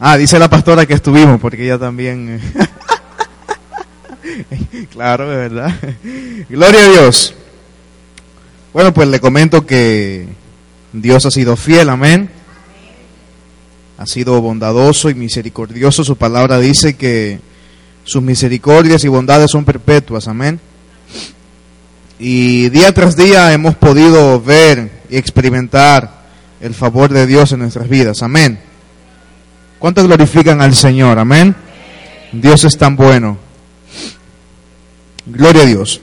Ah, dice la pastora que estuvimos, porque ella también... claro, de verdad. Gloria a Dios. Bueno, pues le comento que Dios ha sido fiel, amén. Ha sido bondadoso y misericordioso. Su palabra dice que sus misericordias y bondades son perpetuas, amén. Y día tras día hemos podido ver y experimentar el favor de Dios en nuestras vidas, amén. ¿Cuántos glorifican al Señor? Amén. Dios es tan bueno. Gloria a Dios.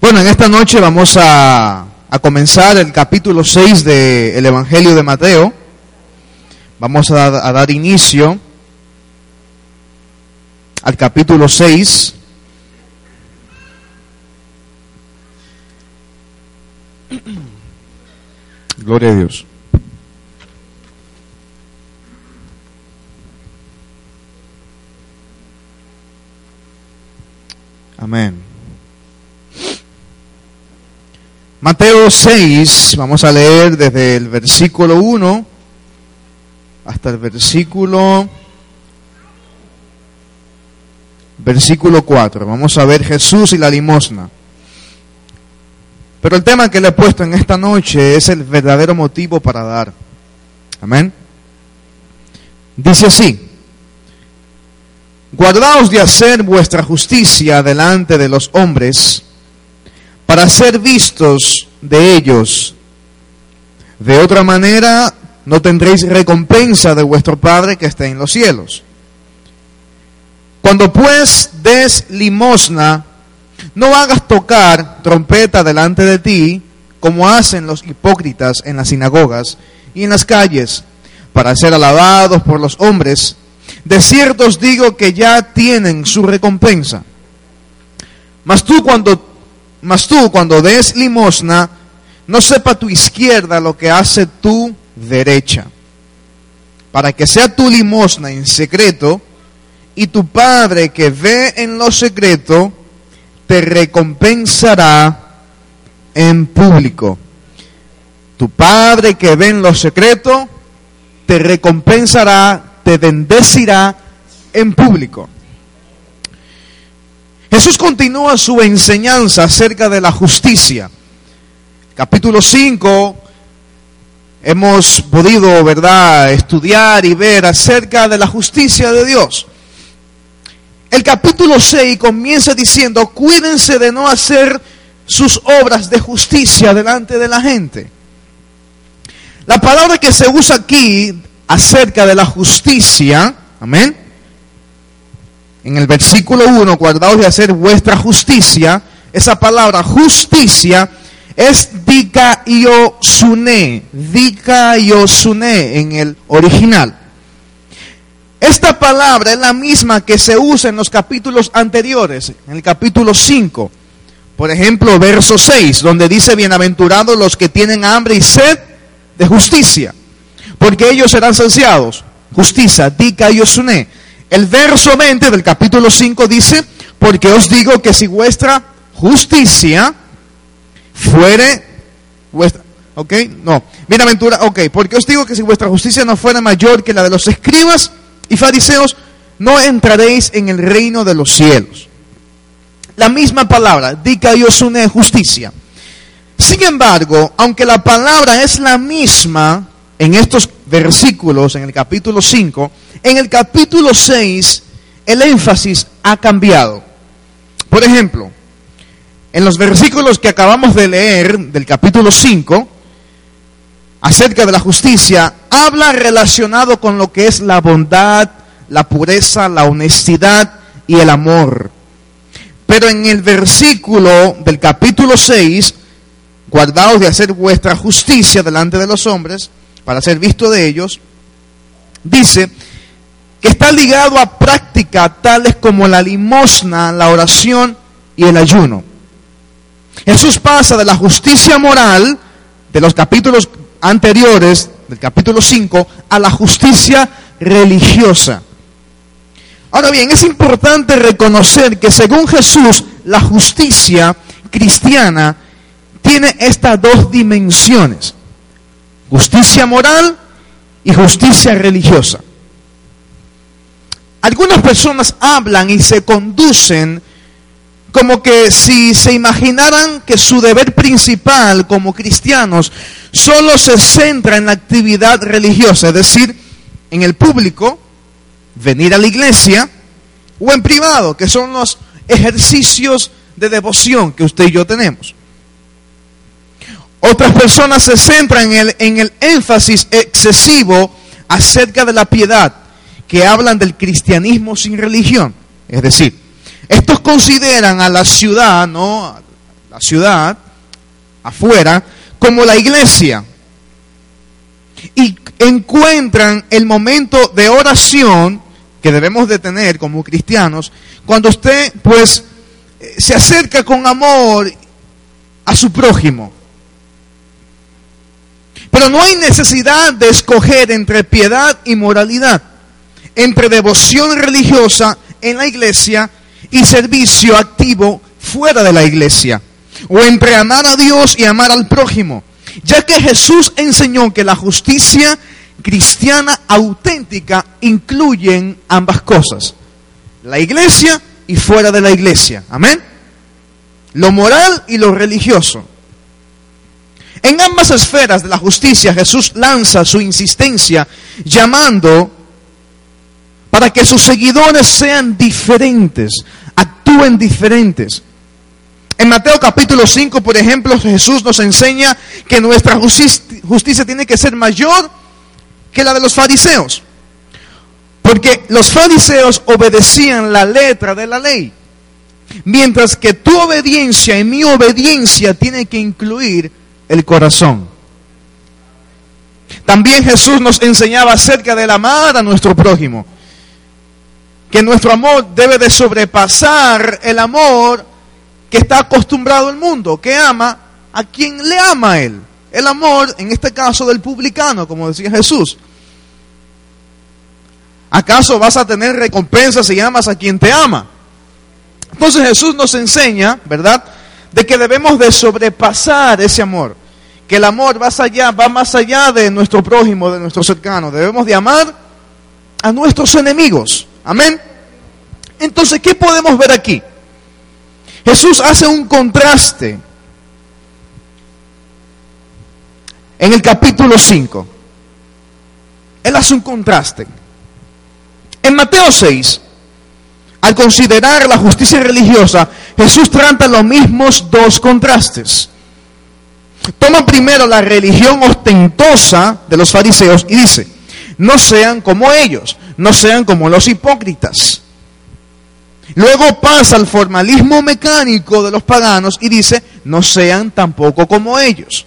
Bueno, en esta noche vamos a, a comenzar el capítulo 6 del Evangelio de Mateo. Vamos a, a dar inicio al capítulo 6. Gloria a Dios. Amén. Mateo 6, vamos a leer desde el versículo 1 hasta el versículo versículo 4. Vamos a ver Jesús y la limosna. Pero el tema que le he puesto en esta noche es el verdadero motivo para dar. Amén. Dice así: Guardaos de hacer vuestra justicia delante de los hombres para ser vistos de ellos. De otra manera, no tendréis recompensa de vuestro Padre que está en los cielos. Cuando pues des limosna, no hagas tocar trompeta delante de ti, como hacen los hipócritas en las sinagogas y en las calles, para ser alabados por los hombres. De cierto os digo que ya tienen su recompensa. Mas tú cuando mas tú cuando des limosna, no sepa tu izquierda lo que hace tu derecha, para que sea tu limosna en secreto, y tu Padre que ve en lo secreto, te recompensará en público. Tu Padre que ve en lo secreto, te recompensará, te bendecirá en público. Jesús continúa su enseñanza acerca de la justicia. Capítulo 5 hemos podido, ¿verdad?, estudiar y ver acerca de la justicia de Dios. El capítulo 6 comienza diciendo, cuídense de no hacer sus obras de justicia delante de la gente. La palabra que se usa aquí acerca de la justicia, amén, en el versículo 1, guardaos de hacer vuestra justicia, esa palabra justicia es dikaiosune, dikaiosune en el original. Esta palabra es la misma que se usa en los capítulos anteriores, en el capítulo 5. Por ejemplo, verso 6, donde dice, bienaventurados los que tienen hambre y sed de justicia, porque ellos serán saciados. Justicia, dikaiosune. El verso 20 del capítulo 5 dice, porque os digo que si vuestra justicia fuere vuestra, ok, no, bienaventura, ok, porque os digo que si vuestra justicia no fuera mayor que la de los escribas y fariseos, no entraréis en el reino de los cielos. La misma palabra, dica yosune justicia. Sin embargo, aunque la palabra es la misma en estos versículos, en el capítulo 5, en el capítulo 6 el énfasis ha cambiado. Por ejemplo, en los versículos que acabamos de leer del capítulo 5, acerca de la justicia, habla relacionado con lo que es la bondad, la pureza, la honestidad y el amor. Pero en el versículo del capítulo 6, guardaos de hacer vuestra justicia delante de los hombres, para ser visto de ellos, dice que está ligado a prácticas tales como la limosna, la oración y el ayuno. Jesús pasa de la justicia moral de los capítulos anteriores, del capítulo 5, a la justicia religiosa. Ahora bien, es importante reconocer que según Jesús, la justicia cristiana tiene estas dos dimensiones, justicia moral y justicia religiosa. algunas personas hablan y se conducen como que si se imaginaran que su deber principal como cristianos solo se centra en la actividad religiosa, es decir, en el público, venir a la iglesia, o en privado, que son los ejercicios de devoción que usted y yo tenemos. Otras personas se centran en el, en el énfasis excesivo acerca de la piedad, que hablan del cristianismo sin religión. Es decir, estos consideran a la ciudad, ¿no? La ciudad afuera, como la iglesia. Y encuentran el momento de oración que debemos de tener como cristianos, cuando usted pues eh, se acerca con amor a su prójimo. Pero no hay necesidad de escoger entre piedad y moralidad, entre devoción religiosa en la iglesia y servicio activo fuera de la iglesia, o entre amar a Dios y amar al prójimo, ya que Jesús enseñó que la justicia cristiana auténtica incluyen ambas cosas, la iglesia y fuera de la iglesia. Amén. Lo moral y lo religioso. En ambas esferas de la justicia Jesús lanza su insistencia llamando para que sus seguidores sean diferentes, actúen diferentes. En Mateo capítulo 5, por ejemplo, Jesús nos enseña que nuestra justicia, tiene que ser mayor que la de los fariseos. Porque los fariseos obedecían la letra de la ley. Mientras que tu obediencia y mi obediencia tiene que incluir el corazón. También Jesús nos enseñaba acerca del amar a nuestro prójimo. Que nuestro amor debe de sobrepasar el amor que está acostumbrado el mundo, que ama a quien le ama a él. El amor, en este caso, del publicano, como decía Jesús. ¿Acaso vas a tener recompensa si amas a quien te ama? Entonces Jesús nos enseña, ¿verdad? De que debemos de sobrepasar ese amor. Que el amor va, allá, va más allá de nuestro prójimo, de nuestro cercano. Debemos de amar a nuestros enemigos. Amén. Entonces, ¿qué podemos ver aquí? Jesús hace un contraste en el capítulo 5. Él hace un contraste. En Mateo 6, al considerar la justicia religiosa, Jesús trata los mismos dos contrastes. Toma primero la religión ostentosa de los fariseos y dice, no sean como ellos, no sean como los hipócritas. Luego pasa al formalismo mecánico de los paganos y dice, no sean tampoco como ellos.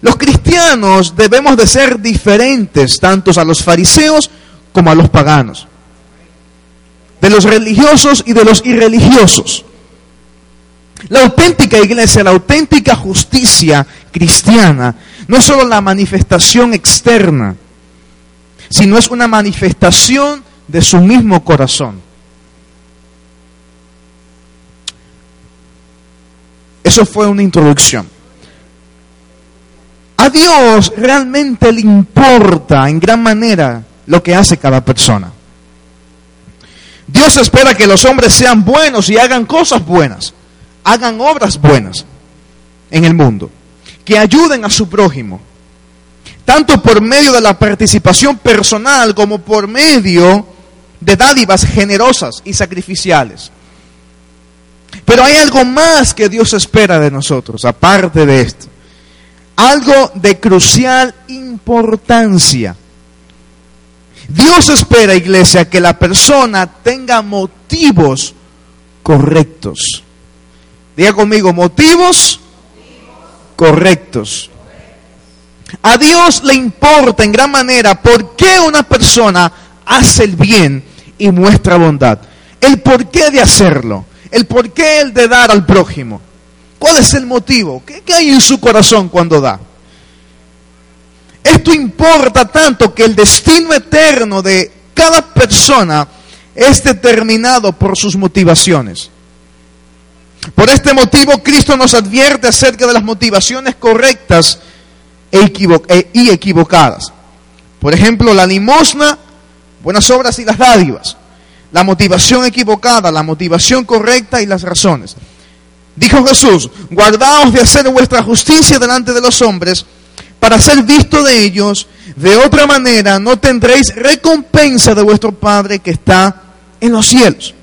Los cristianos debemos de ser diferentes tanto a los fariseos como a los paganos. De los religiosos y de los irreligiosos. La auténtica iglesia, la auténtica justicia cristiana, no es solo la manifestación externa, sino es una manifestación de su mismo corazón. Eso fue una introducción. A Dios realmente le importa en gran manera lo que hace cada persona. Dios espera que los hombres sean buenos y hagan cosas buenas, hagan obras buenas en el mundo, que ayuden a su prójimo, tanto por medio de la participación personal como por medio de dádivas generosas y sacrificiales. Pero hay algo más que Dios espera de nosotros, aparte de esto. Algo de crucial importancia. Dios espera, iglesia, que la persona tenga motivos correctos. Diga conmigo, motivos correctos. A Dios le importa en gran manera por qué una persona hace el bien y muestra bondad. El porqué de hacerlo, el porqué el de dar al prójimo. ¿Cuál es el motivo? ¿Qué, hay en su corazón cuando da? Esto importa tanto que el destino eterno de cada persona es determinado por sus motivaciones. Por este motivo Cristo nos advierte acerca de las motivaciones correctas e e, y equivocadas. Por ejemplo, la limosna buenas obras y las dádivas, la motivación equivocada, la motivación correcta y las razones. Dijo Jesús, guardaos de hacer vuestra justicia delante de los hombres para ser visto de ellos, de otra manera no tendréis recompensa de vuestro Padre que está en los cielos.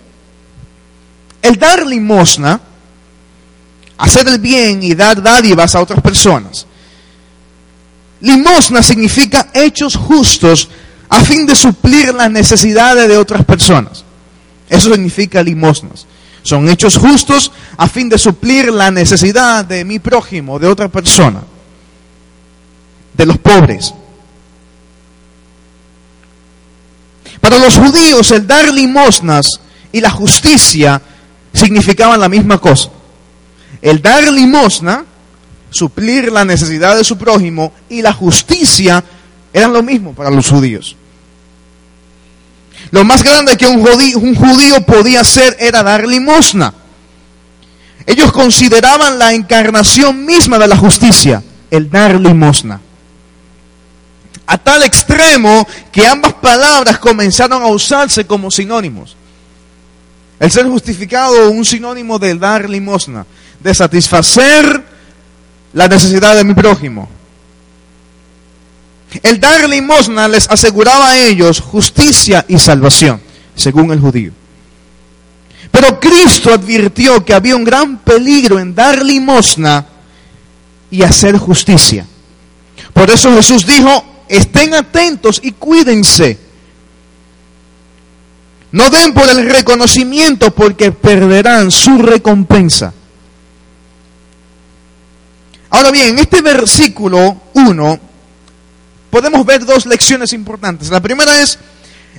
El dar limosna, hacer el bien y dar dádivas a otras personas. Limosna significa hechos justos a fin de suplir las necesidades de otras personas. Eso significa limosnas. Son hechos justos a fin de suplir la necesidad de mi prójimo, de otra persona, de los pobres. Para los judíos el dar limosnas y la justicia significaban la misma cosa. El dar limosna, suplir la necesidad de su prójimo y la justicia eran lo mismo para los judíos. Lo más grande que un judío, un judío podía hacer era dar limosna. Ellos consideraban la encarnación misma de la justicia, el dar limosna. A tal extremo que ambas palabras comenzaron a usarse como sinónimos. El ser justificado, un sinónimo de dar limosna, de satisfacer la necesidad de mi prójimo. El dar limosna les aseguraba a ellos justicia y salvación, según el judío. Pero Cristo advirtió que había un gran peligro en dar limosna y hacer justicia. Por eso Jesús dijo, estén atentos y cuídense. No den por el reconocimiento porque perderán su recompensa. Ahora bien, en este versículo 1 podemos ver dos lecciones importantes. La primera es,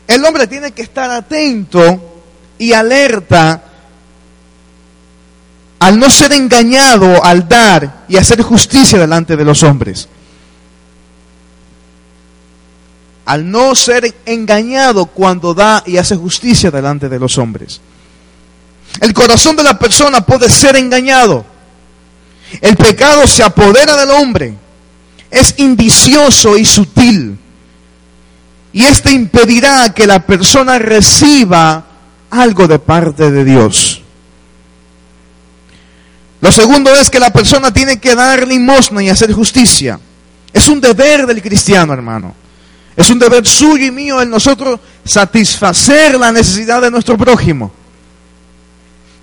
el hombre tiene que estar atento y alerta al no ser engañado al dar y hacer justicia delante de los hombres. Al no ser engañado cuando da y hace justicia delante de los hombres. El corazón de la persona puede ser engañado. El pecado se apodera del hombre es indicioso y sutil. Y este impedirá que la persona reciba algo de parte de Dios. Lo segundo es que la persona tiene que dar limosna y hacer justicia. Es un deber del cristiano, hermano. Es un deber suyo y mío el nosotros satisfacer la necesidad de nuestro prójimo.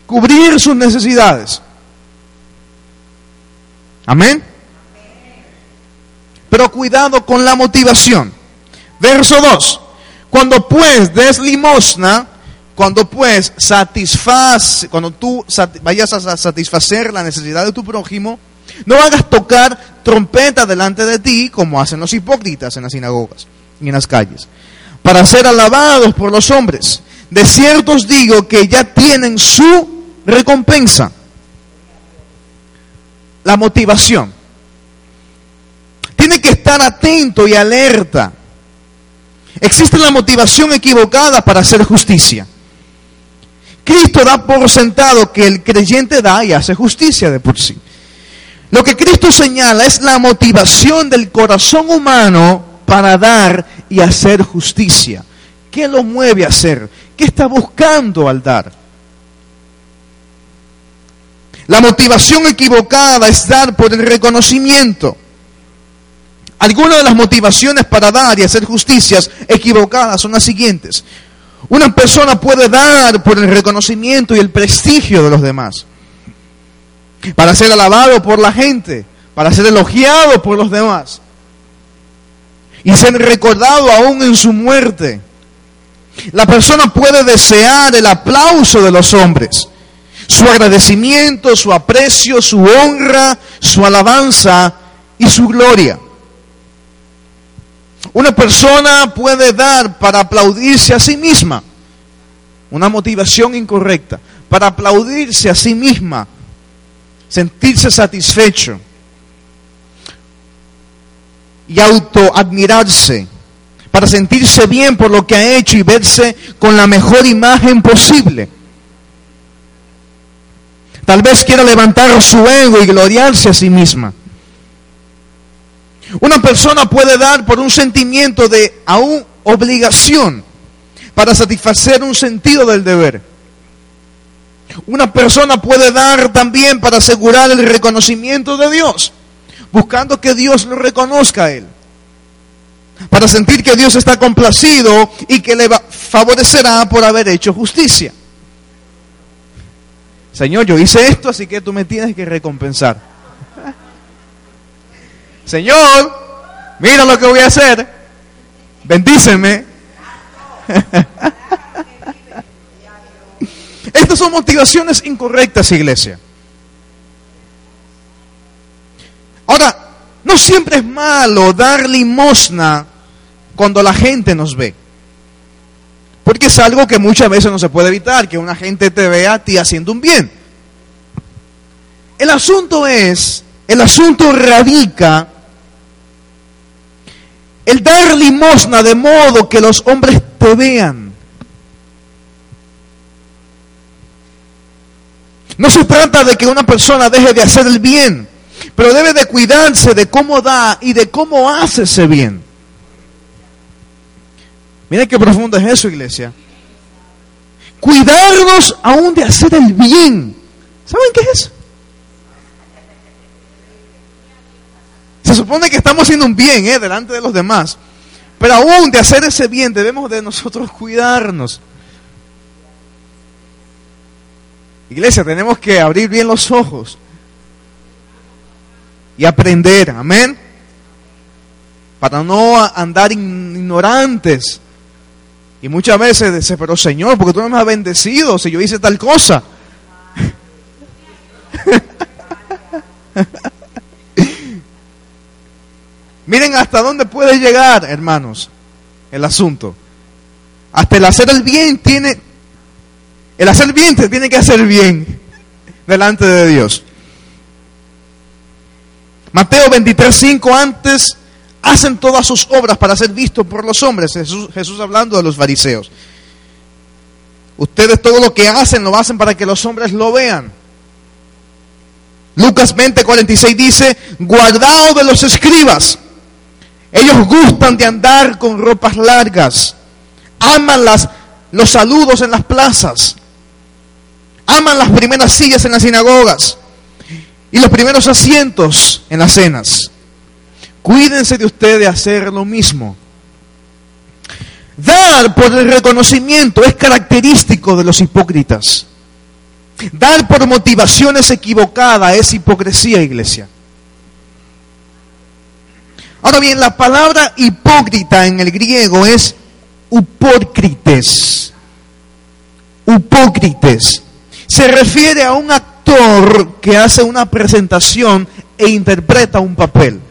Cubrir sus necesidades. Amén. Pero cuidado con la motivación. Verso 2. Cuando pues des limosna, cuando pues satisface, cuando tú vayas a satisfacer la necesidad de tu prójimo, no hagas tocar trompeta delante de ti como hacen los hipócritas en las sinagogas en las calles, para ser alabados por los hombres. De cierto os digo que ya tienen su recompensa. La motivación tiene que estar atento y alerta. Existe la motivación equivocada para hacer justicia. Cristo da por sentado que el creyente da y hace justicia de por sí. Lo que Cristo señala es la motivación del corazón humano para dar y hacer justicia. ¿Qué lo mueve a hacer? ¿Qué está buscando al dar? La motivación equivocada es dar por el reconocimiento. Algunas de las motivaciones para dar y hacer justicias equivocadas son las siguientes. Una persona puede dar por el reconocimiento y el prestigio de los demás, para ser alabado por la gente, para ser elogiado por los demás y ser recordado aún en su muerte. La persona puede desear el aplauso de los hombres, su agradecimiento, su aprecio, su honra, su alabanza y su gloria. Una persona puede dar para aplaudirse a sí misma. Una motivación incorrecta. Para aplaudirse a sí misma. Sentirse satisfecho. Y autoadmirarse. Para sentirse bien por lo que ha hecho y verse con la mejor imagen posible. Tal vez quiera levantar su ego y gloriarse a sí misma. Una persona puede dar por un sentimiento de aún obligación, para satisfacer un sentido del deber. Una persona puede dar también para asegurar el reconocimiento de Dios, buscando que Dios lo reconozca a él. Para sentir que Dios está complacido y que le favorecerá por haber hecho justicia. Señor, yo hice esto, así que tú me tienes que recompensar. Señor, mira lo que voy a hacer. Bendíceme. Estas son motivaciones incorrectas, iglesia. Ahora, no siempre es malo dar limosna cuando la gente nos ve. Porque es algo que muchas veces no se puede evitar, que una gente te vea a ti haciendo un bien. El asunto es, el asunto radica el dar limosna de modo que los hombres te vean. No se trata de que una persona deje de hacer el bien, pero debe de cuidarse de cómo da y de cómo hace ese bien. Miren qué profundo es eso, iglesia. Cuidarnos aún de hacer el bien. ¿Saben qué es eso? Se supone que estamos haciendo un bien ¿eh? delante de los demás. Pero aún de hacer ese bien debemos de nosotros cuidarnos. Iglesia, tenemos que abrir bien los ojos y aprender, amén, para no andar ignorantes. Y muchas veces dice, pero Señor, porque tú no me has bendecido si yo hice tal cosa. Miren hasta dónde puede llegar, hermanos, el asunto. Hasta el hacer el bien tiene, el hacer bien te tiene que hacer bien delante de Dios. Mateo 23, 5, antes hacen todas sus obras para ser vistos por los hombres. Jesús, Jesús hablando de los fariseos. Ustedes todo lo que hacen lo hacen para que los hombres lo vean. Lucas 20, 46 dice, guardaos de los escribas. Ellos gustan de andar con ropas largas. Aman las, los saludos en las plazas. Aman las primeras sillas en las sinagogas y los primeros asientos en las cenas. Cuídense de usted de hacer lo mismo. Dar por el reconocimiento es característico de los hipócritas. Dar por motivaciones equivocadas es hipocresía, iglesia. Ahora bien, la palabra hipócrita en el griego es upócrites. Upócrites. Se refiere a un que hace una presentación e interpreta un papel.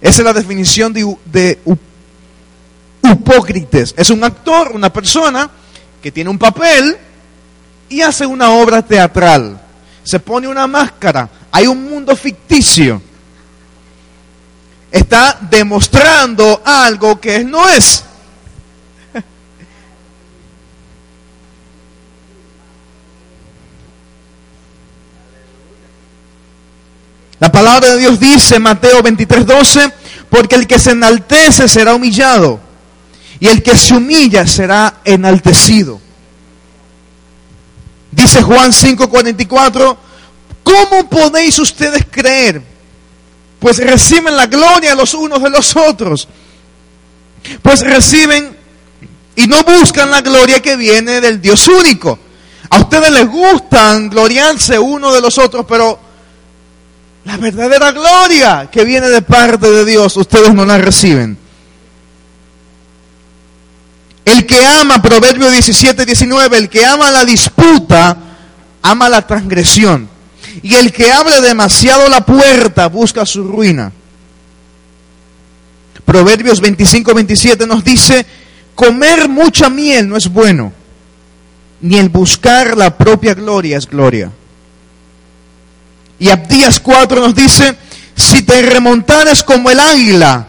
Esa es la definición de, de upócrites. Es un actor, una persona que tiene un papel y hace una obra teatral. Se pone una máscara. Hay un mundo ficticio. Está demostrando algo que no es. La palabra de Dios dice, Mateo 23, 12, porque el que se enaltece será humillado y el que se humilla será enaltecido. Dice Juan 5, 44, ¿cómo podéis ustedes creer? Pues reciben la gloria los unos de los otros. Pues reciben y no buscan la gloria que viene del Dios único. A ustedes les gustan gloriarse uno de los otros, pero la verdadera gloria que viene de parte de Dios, ustedes no la reciben. El que ama, Proverbio 17, 19, el que ama la disputa, ama la transgresión. Y el que abre demasiado la puerta, busca su ruina. Proverbios 25, 27 nos dice, comer mucha miel no es bueno, ni el buscar la propia gloria es gloria. Y Abdías 4 nos dice, si te remontares como el águila,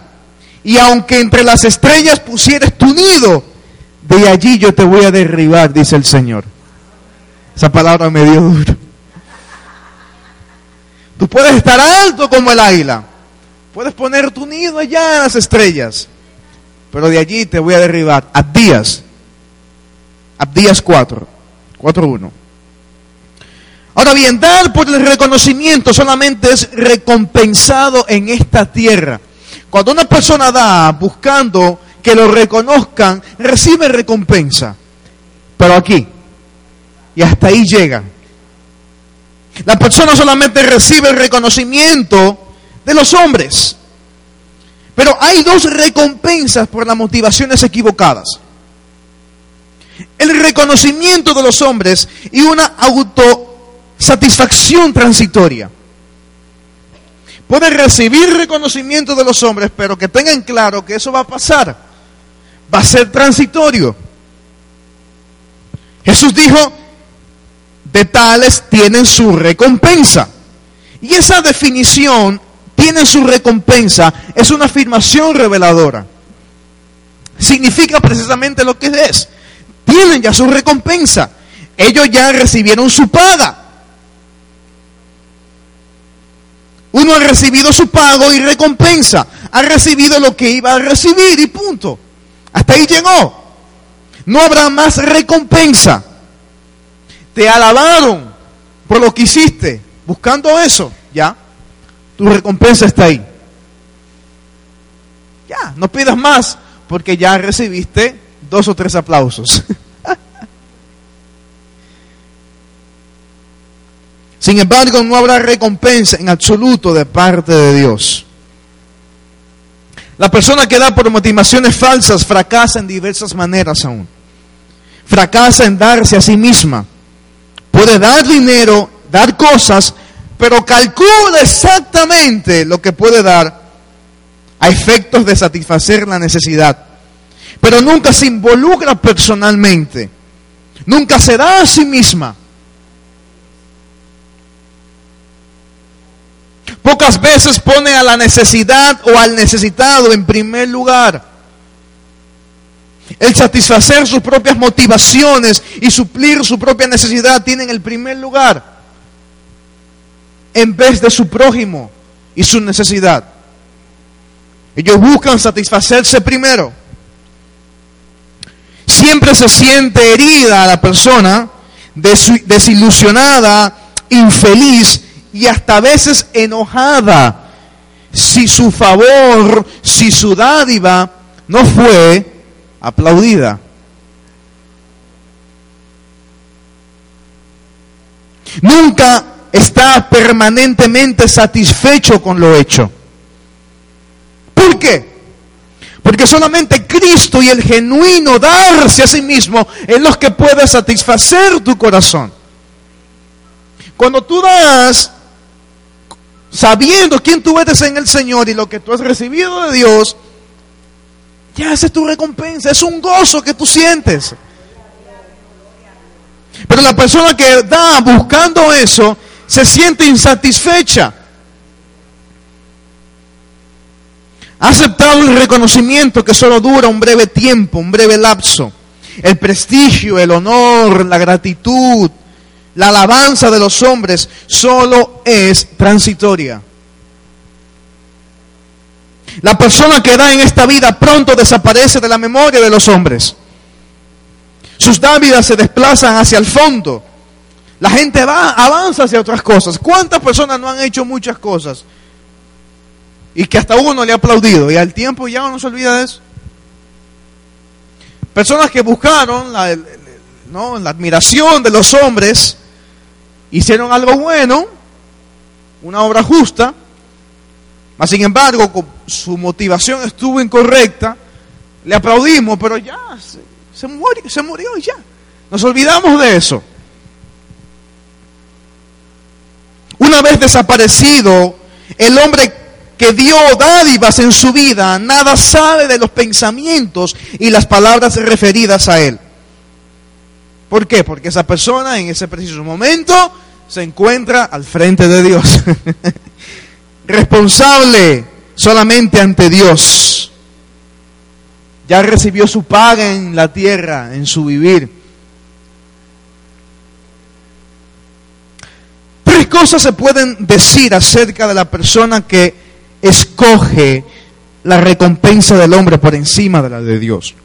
y aunque entre las estrellas pusieres tu nido, de allí yo te voy a derribar, dice el Señor. Esa palabra me dio duro. Tú puedes estar alto como el águila. Puedes poner tu nido allá en las estrellas. pero de allí te voy a derribar. Abdías. Abdías 4. 4.1. Ahora bien, dar por el reconocimiento solamente es recompensado en esta tierra. Cuando una persona da buscando que lo reconozcan, recibe recompensa. Pero aquí, y hasta ahí llega. La persona solamente recibe el reconocimiento de los hombres. Pero hay dos recompensas por las motivaciones equivocadas. El reconocimiento de los hombres y una autosatisfacción transitoria. Pueden recibir reconocimiento de los hombres, pero que tengan claro que eso va a pasar. Va a ser transitorio. Jesús dijo, de tales tienen su recompensa. Y esa definición, tienen su recompensa, es una afirmación reveladora. Significa precisamente lo que es. Tienen ya su recompensa. Ellos ya recibieron su paga. Uno ha recibido su pago y recompensa. Ha recibido lo que iba a recibir y punto. Hasta ahí llegó. No habrá más recompensa te alabaron por lo que hiciste, buscando eso, ya, tu recompensa está ahí. Ya, no pidas más, porque ya recibiste dos o tres aplausos. Sin embargo, no habrá recompensa en absoluto de parte de Dios. La persona que da por motivaciones falsas fracasa en diversas maneras aún. Fracasa en darse a sí misma puede dar dinero, dar cosas, pero calcula exactamente lo que puede dar a efectos de satisfacer la necesidad. Pero nunca se involucra personalmente, nunca se da a sí misma. Pocas veces pone a la necesidad o al necesitado en primer lugar. El satisfacer sus propias motivaciones y suplir su propia necesidad tienen el primer lugar en vez de su prójimo y su necesidad. Ellos buscan satisfacerse primero. Siempre se siente herida la persona, desilusionada, infeliz y hasta a veces enojada si su favor, si su dádiva no fue aplaudida. Nunca está permanentemente satisfecho con lo hecho. ¿Por qué? Porque solamente Cristo y el genuino darse a sí mismo es lo que puede satisfacer tu corazón. Cuando tú das sabiendo quién tú eres en el Señor y lo que tú has recibido de Dios, ya es tu recompensa, es un gozo que tú sientes. Pero la persona que da buscando eso se siente insatisfecha. Ha aceptado el reconocimiento que solo dura un breve tiempo, un breve lapso. El prestigio, el honor, la gratitud, la alabanza de los hombres solo es transitoria. La persona que da en esta vida pronto desaparece de la memoria de los hombres. Sus dávidas se desplazan hacia el fondo. La gente va, avanza hacia otras cosas. ¿Cuántas personas no han hecho muchas cosas? Y que hasta uno le ha aplaudido. Y al tiempo ya uno se olvida de eso. Personas que buscaron la, la admiración de los hombres, hicieron algo bueno, una obra justa, mas sin embargo, su motivación estuvo incorrecta, le aplaudimos, pero ya se, murió, se murió y ya. Nos olvidamos de eso. Una vez desaparecido, el hombre que dio dádivas en su vida, nada sabe de los pensamientos y las palabras referidas a él. ¿Por qué? Porque esa persona en ese preciso momento se encuentra al frente de Dios. responsable solamente ante Dios. Ya recibió su paga en la tierra, en su vivir. cosas se pueden decir acerca de la persona que escoge la recompensa del hombre por encima de la de Dios.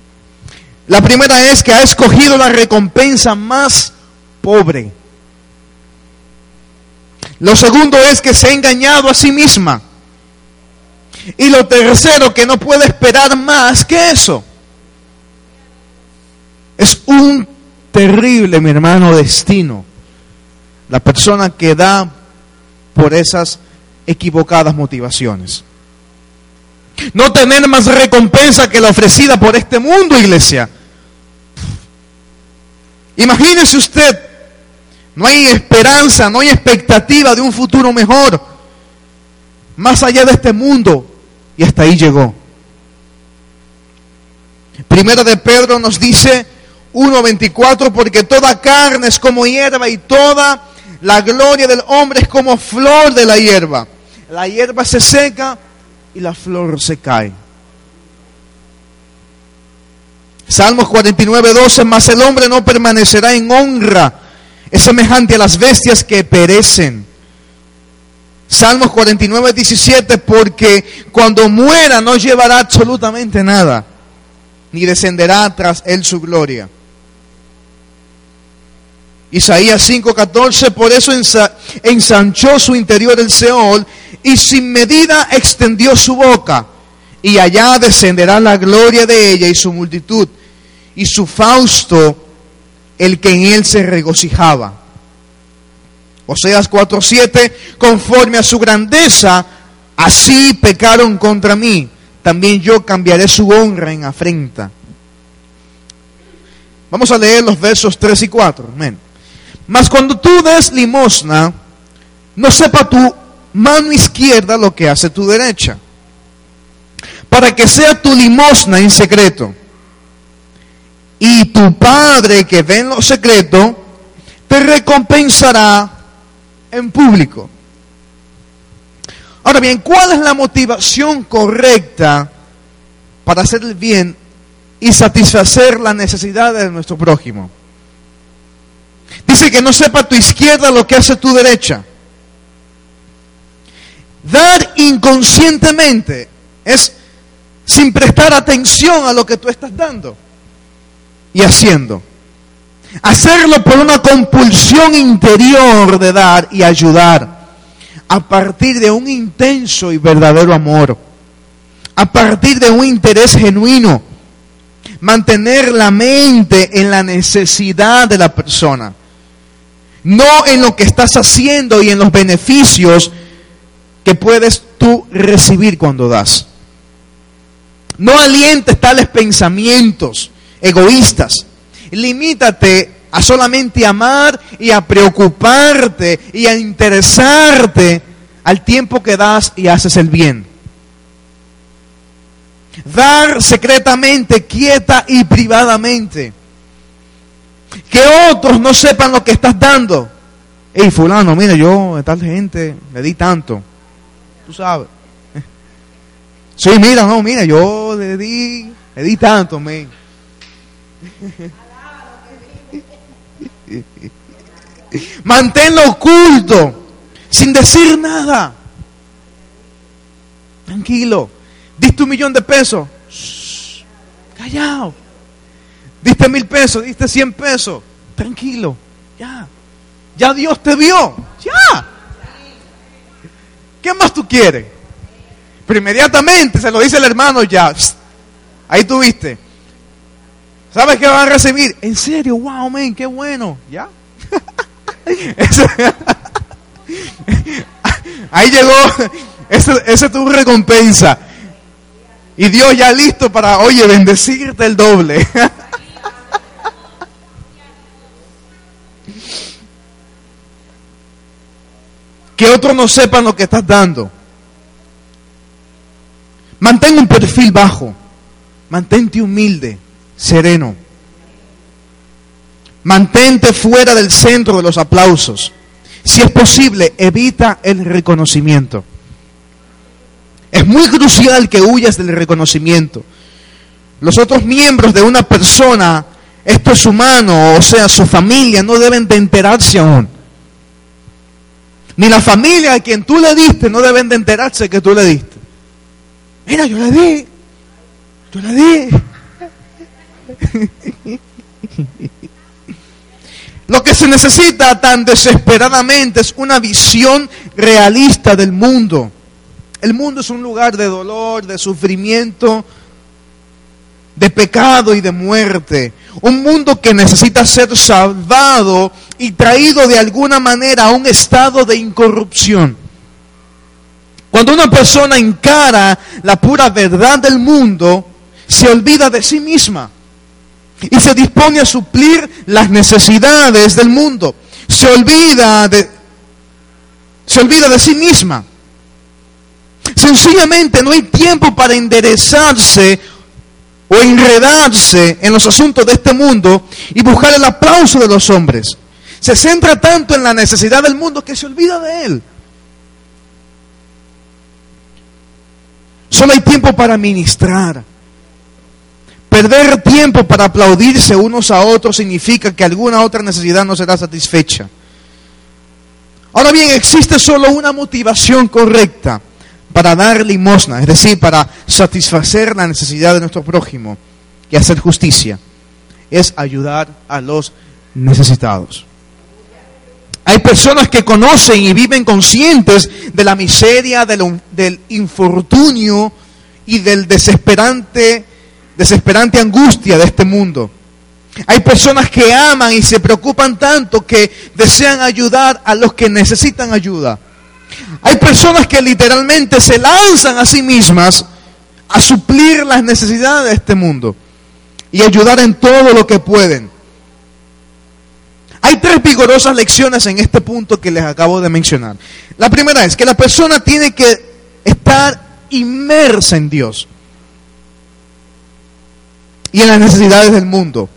La primera es que ha escogido la recompensa más pobre. Lo segundo es que se ha engañado a sí misma. Y lo tercero, que no puede esperar más que eso. Es un terrible, mi hermano, destino. La persona que da por esas equivocadas motivaciones. No tener más recompensa que la ofrecida por este mundo, iglesia. Imagínese usted, no hay esperanza, no hay expectativa de un futuro mejor, más allá de este mundo, y hasta ahí llegó. Primera de Pedro nos dice 1.24, porque toda carne es como hierba y toda la gloria del hombre es como flor de la hierba. La hierba se seca y la flor se cae. Salmos 49, 12, más el hombre no permanecerá en honra, es semejante a las bestias que perecen. Salmos 49, 17, porque cuando muera no llevará absolutamente nada, ni descenderá tras él su gloria. Isaías 5:14, por eso ensanchó su interior el Seol y sin medida extendió su boca, y allá descenderá la gloria de ella y su multitud y su Fausto, el que en él se regocijaba. Oseas 4:7, conforme a su grandeza, así pecaron contra mí, también yo cambiaré su honra en afrenta. Vamos a leer los versos 3 y 4. Amén. Mas cuando tú des limosna, no sepa tu mano izquierda lo que hace tu derecha, para que sea tu limosna en secreto y tu Padre que ve en lo secreto, te recompensará en público. Ahora bien, ¿cuál es la motivación correcta para hacer el bien y satisfacer las necesidades de nuestro prójimo? Dice que no sepa tu izquierda lo que hace tu derecha. Dar inconscientemente es sin prestar atención a lo que tú estás dando y haciendo. Hacerlo por una compulsión interior de dar y ayudar. A partir de un intenso y verdadero amor. A partir de un interés genuino. Mantener la mente en la necesidad de la persona. No en lo que estás haciendo y en los beneficios que puedes tú recibir cuando das. No alientes tales pensamientos egoístas. Limítate a solamente amar y a preocuparte y a interesarte al tiempo que das y haces el bien. Dar secretamente, quieta y privadamente. Que otros no sepan lo que estás dando. Hey, fulano, mira, yo a tal gente le di tanto. Tú sabes. Sí, mira, no, mira, yo le di, le di tanto, men. Manténlo oculto, sin decir nada. Tranquilo. Diste un millón de pesos. callado. Diste mil pesos, diste cien pesos. Tranquilo. Ya. Ya Dios te vio. Ya. ¿Qué más tú quieres? Pero inmediatamente se lo dice el hermano ya. Ahí tuviste. ¿Sabes qué van a recibir? En serio, wow, men, qué bueno. ¿Ya? ahí llegó, esa es tu recompensa. Y Dios ya listo para, oye, bendecirte el doble. que otros no sepan lo que estás dando. Mantén un perfil bajo. Mantente humilde sereno. Mantente fuera del centro de los aplausos. Si es posible, evita el reconocimiento. Es muy crucial que huyas del reconocimiento. Los otros miembros de una persona, esto es humano, o sea, su familia, no deben de enterarse aún. Ni la familia a quien tú le diste no deben de enterarse que tú le diste. Mira, yo le di. Yo le di. Lo que se necesita tan desesperadamente es una visión realista del mundo. El mundo es un lugar de dolor, de sufrimiento, de pecado y de muerte. Un mundo que necesita ser salvado y traído de alguna manera a un estado de incorrupción. Cuando una persona encara la pura verdad del mundo, se olvida de sí misma y se dispone a suplir las necesidades del mundo. Se olvida de, se olvida de sí misma. Sencillamente no hay tiempo para enderezarse o enredarse en los asuntos de este mundo y buscar el aplauso de los hombres. Se centra tanto en la necesidad del mundo que se olvida de él. Solo hay tiempo para ministrar. Perder tiempo para aplaudirse unos a otros significa que alguna otra necesidad no será satisfecha. Ahora bien, existe solo una motivación correcta para dar limosna, es decir, para satisfacer la necesidad de nuestro prójimo y hacer justicia, es ayudar a los necesitados. Hay personas que conocen y viven conscientes de la miseria, del, del infortunio y del desesperante, desesperante angustia de este mundo. Hay personas que aman y se preocupan tanto que desean ayudar a los que necesitan ayuda. Hay personas que literalmente se lanzan a sí mismas a suplir las necesidades de este mundo y ayudar en todo lo que pueden. Hay tres vigorosas lecciones en este punto que les acabo de mencionar. La primera es que la persona tiene que estar inmersa en Dios y en las necesidades del mundo.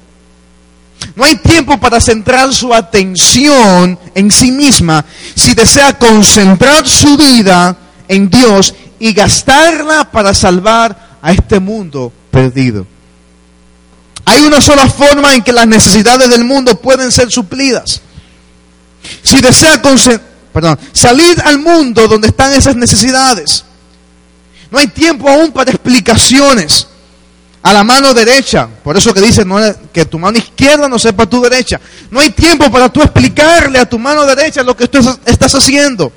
No hay tiempo para centrar su atención en sí misma si desea concentrar su vida en Dios y gastarla para salvar a este mundo perdido. Hay una sola forma en que las necesidades del mundo pueden ser suplidas. Si desea perdón, salir al mundo donde están esas necesidades, no hay tiempo aún para explicaciones a la mano derecha. Por eso que dice que tu mano izquierda no sepa tu derecha. No hay tiempo para tú explicarle a tu mano derecha lo que tú estás haciendo.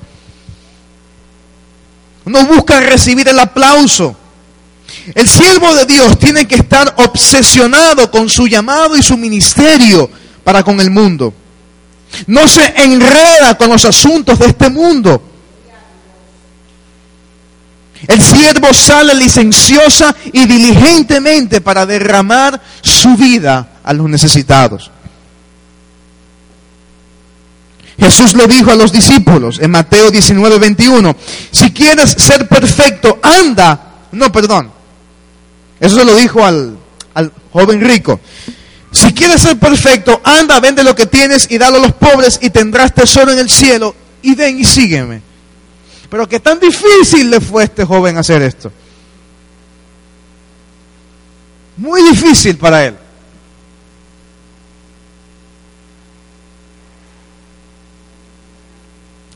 No busca recibir el aplauso. El siervo de Dios tiene que estar obsesionado con su llamado y su ministerio para con el mundo. No se enreda con los asuntos de este mundo el siervo sale licenciosa y diligentemente para derramar su vida a los necesitados. Jesús le dijo a los discípulos en Mateo 19, 21, si quieres ser perfecto, anda. No, perdón. Eso se lo dijo al, al joven rico. Si quieres ser perfecto, anda, vende lo que tienes y dalo a los pobres y tendrás tesoro en el cielo y ven y sígueme. Pero qué tan difícil le fue a este joven hacer esto. Muy difícil para él.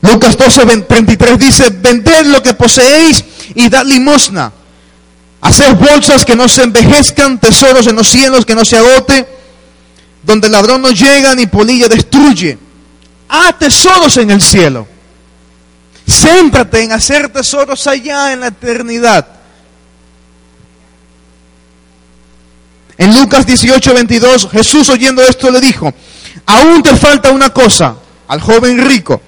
Lucas 12, 33 dice, vended lo que poseéis y dad limosna. Haced bolsas que no se envejezcan, tesoros en los cielos que no se agote, donde el ladrón no llega ni polilla destruye. Ah, tesoros en el cielo Céntrate en hacer tesoros allá en la eternidad. En Lucas 18, 22, Jesús oyendo esto le dijo, aún te falta una cosa al joven rico.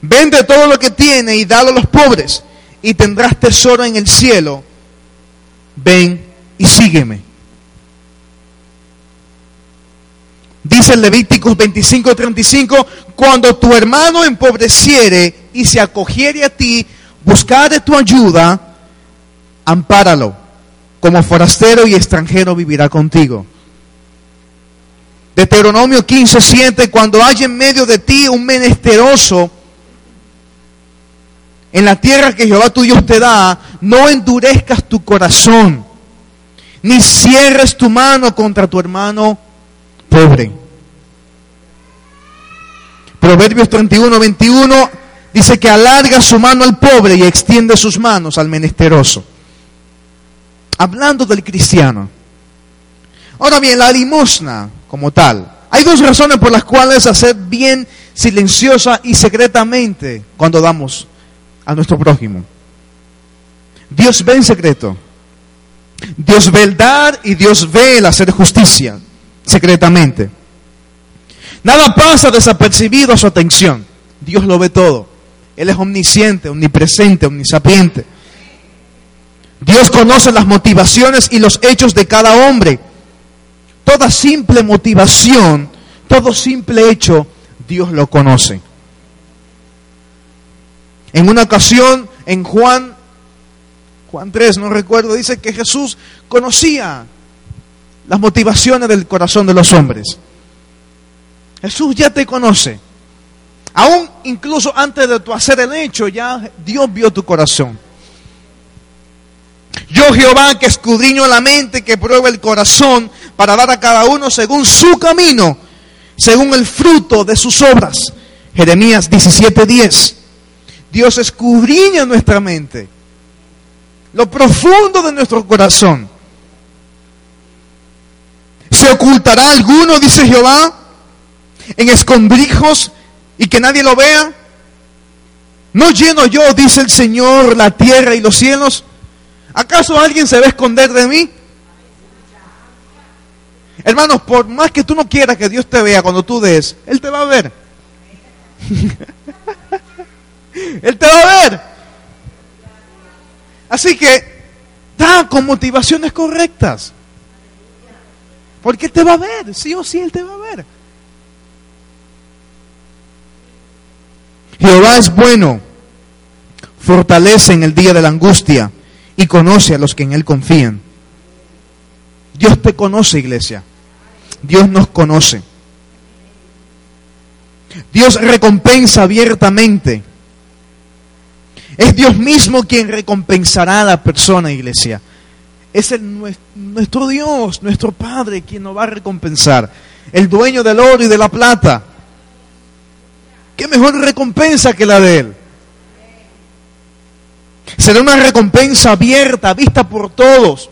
Vende todo lo que tiene y dalo a los pobres y tendrás tesoro en el cielo. Ven y sígueme. Dice Levíticos 25, 35, cuando tu hermano empobreciere y se acogiere a ti, buscare tu ayuda, ampáralo. Como forastero y extranjero vivirá contigo. Deuteronomio 15, 7, cuando haya en medio de ti un menesteroso, en la tierra que Jehová tu Dios te da, no endurezcas tu corazón, ni cierres tu mano contra tu hermano pobre. Proverbios 31, 21 dice que alarga su mano al pobre y extiende sus manos al menesteroso. hablando del cristiano. Ahora bien, la limosna como tal. Hay dos razones por las cuales hacer bien silenciosa y secretamente cuando damos a nuestro prójimo. Dios ve en secreto. Dios ve el dar y Dios ve el hacer justicia secretamente. Nada pasa desapercibido a su atención. Dios lo ve todo. Él es omnisciente, omnipresente, omnisapiente. Dios conoce las motivaciones y los hechos de cada hombre. Toda simple motivación, todo simple hecho, Dios lo conoce. En una ocasión, en Juan, Juan 3, no recuerdo, dice que Jesús conocía las motivaciones del corazón de los hombres. Jesús ya te conoce. Aún incluso antes de tu hacer el hecho, ya Dios vio tu corazón. Yo Jehová que escudriño la mente, que prueba el corazón, para dar a cada uno según su camino, según el fruto de sus obras. Jeremías 17:10. Dios escudriña nuestra mente, lo profundo de nuestro corazón. ¿Se ocultará alguno, dice Jehová, en escondrijos y que nadie lo vea? ¿No lleno yo, dice el Señor, la tierra y los cielos? ¿Acaso alguien se va a esconder de mí? Hermanos, por más que tú no quieras que Dios te vea cuando tú des, Él te va a ver. Él te va a ver. Así que da con motivaciones correctas. Porque Él te va a ver, sí o sí Él te va a ver. Jehová es bueno, fortalece en el día de la angustia y conoce a los que en Él confían. Dios te conoce, iglesia. Dios nos conoce. Dios recompensa abiertamente. Es Dios mismo quien recompensará a la persona, iglesia. Es el, nuestro Dios, nuestro Padre, quien nos va a recompensar. El dueño del oro y de la plata. ¿Qué mejor recompensa que la de Él? Será una recompensa abierta, vista por todos.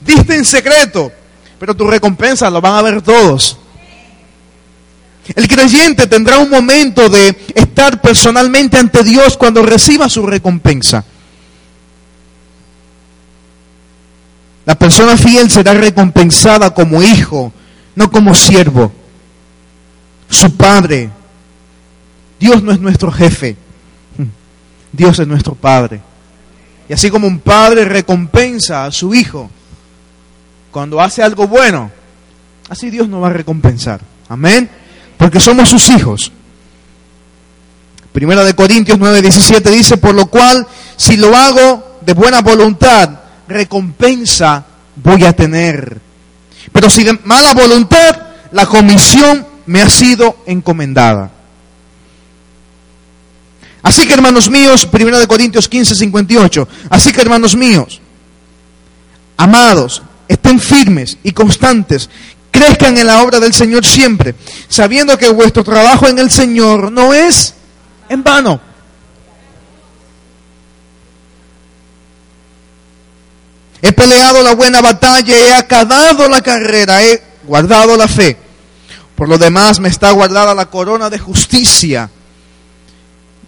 Vista en secreto, pero tu recompensa lo van a ver todos. El creyente tendrá un momento de estar personalmente ante Dios cuando reciba su recompensa. La persona fiel será recompensada como hijo, no como siervo. Su padre. Dios no es nuestro jefe. Dios es nuestro padre. Y así como un padre recompensa a su hijo cuando hace algo bueno, así Dios nos va a recompensar. Amén porque somos sus hijos. Primera de Corintios 9:17 dice, por lo cual, si lo hago de buena voluntad, recompensa voy a tener. Pero si de mala voluntad, la comisión me ha sido encomendada. Así que hermanos míos, Primera de Corintios 15, 58, así que hermanos míos, amados, estén firmes y constantes, crezcan en la obra del Señor siempre, sabiendo que vuestro trabajo en el Señor no es en vano. He peleado la buena batalla, he acabado la carrera, he guardado la fe. Por lo demás me está guardada la corona de justicia.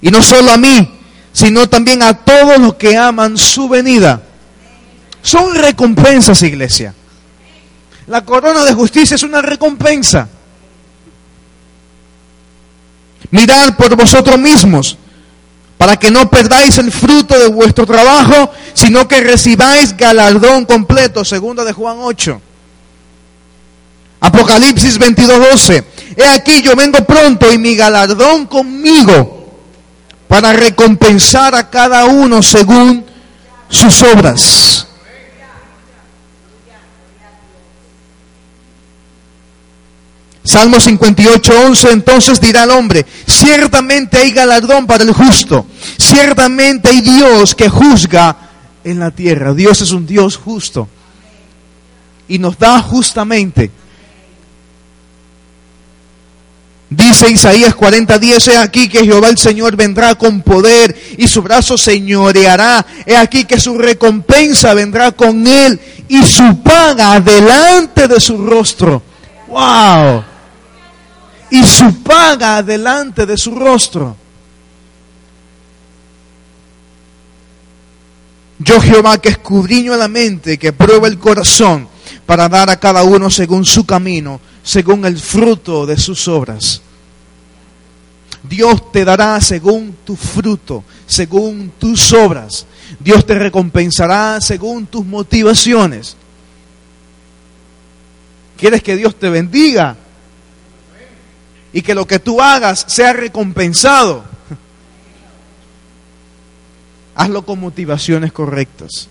Y no solo a mí, sino también a todos los que aman su venida. Son recompensas, iglesia. La corona de justicia es una recompensa. Mirad por vosotros mismos, para que no perdáis el fruto de vuestro trabajo, sino que recibáis galardón completo, segunda de Juan 8. Apocalipsis 22:12. He aquí yo vengo pronto y mi galardón conmigo para recompensar a cada uno según sus obras. Salmo 58, 11, entonces dirá el hombre, ciertamente hay galardón para el justo, ciertamente hay Dios que juzga en la tierra. Dios es un Dios justo y nos da justamente. Dice Isaías 40:10, he aquí que Jehová el Señor vendrá con poder y su brazo señoreará. He aquí que su recompensa vendrá con él y su paga delante de su rostro. ¡Wow! Y su paga delante de su rostro. Yo Jehová que escudriño la mente, que prueba el corazón, para dar a cada uno según su camino, según el fruto de sus obras. Dios te dará según tu fruto, según tus obras. Dios te recompensará según tus motivaciones. ¿Quieres que Dios te bendiga? Y que lo que tú hagas sea recompensado. Hazlo con motivaciones correctas.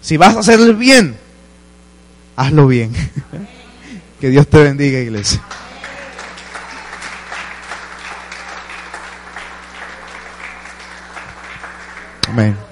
Si vas a hacer el bien, hazlo bien. Que Dios te bendiga, iglesia. Amén.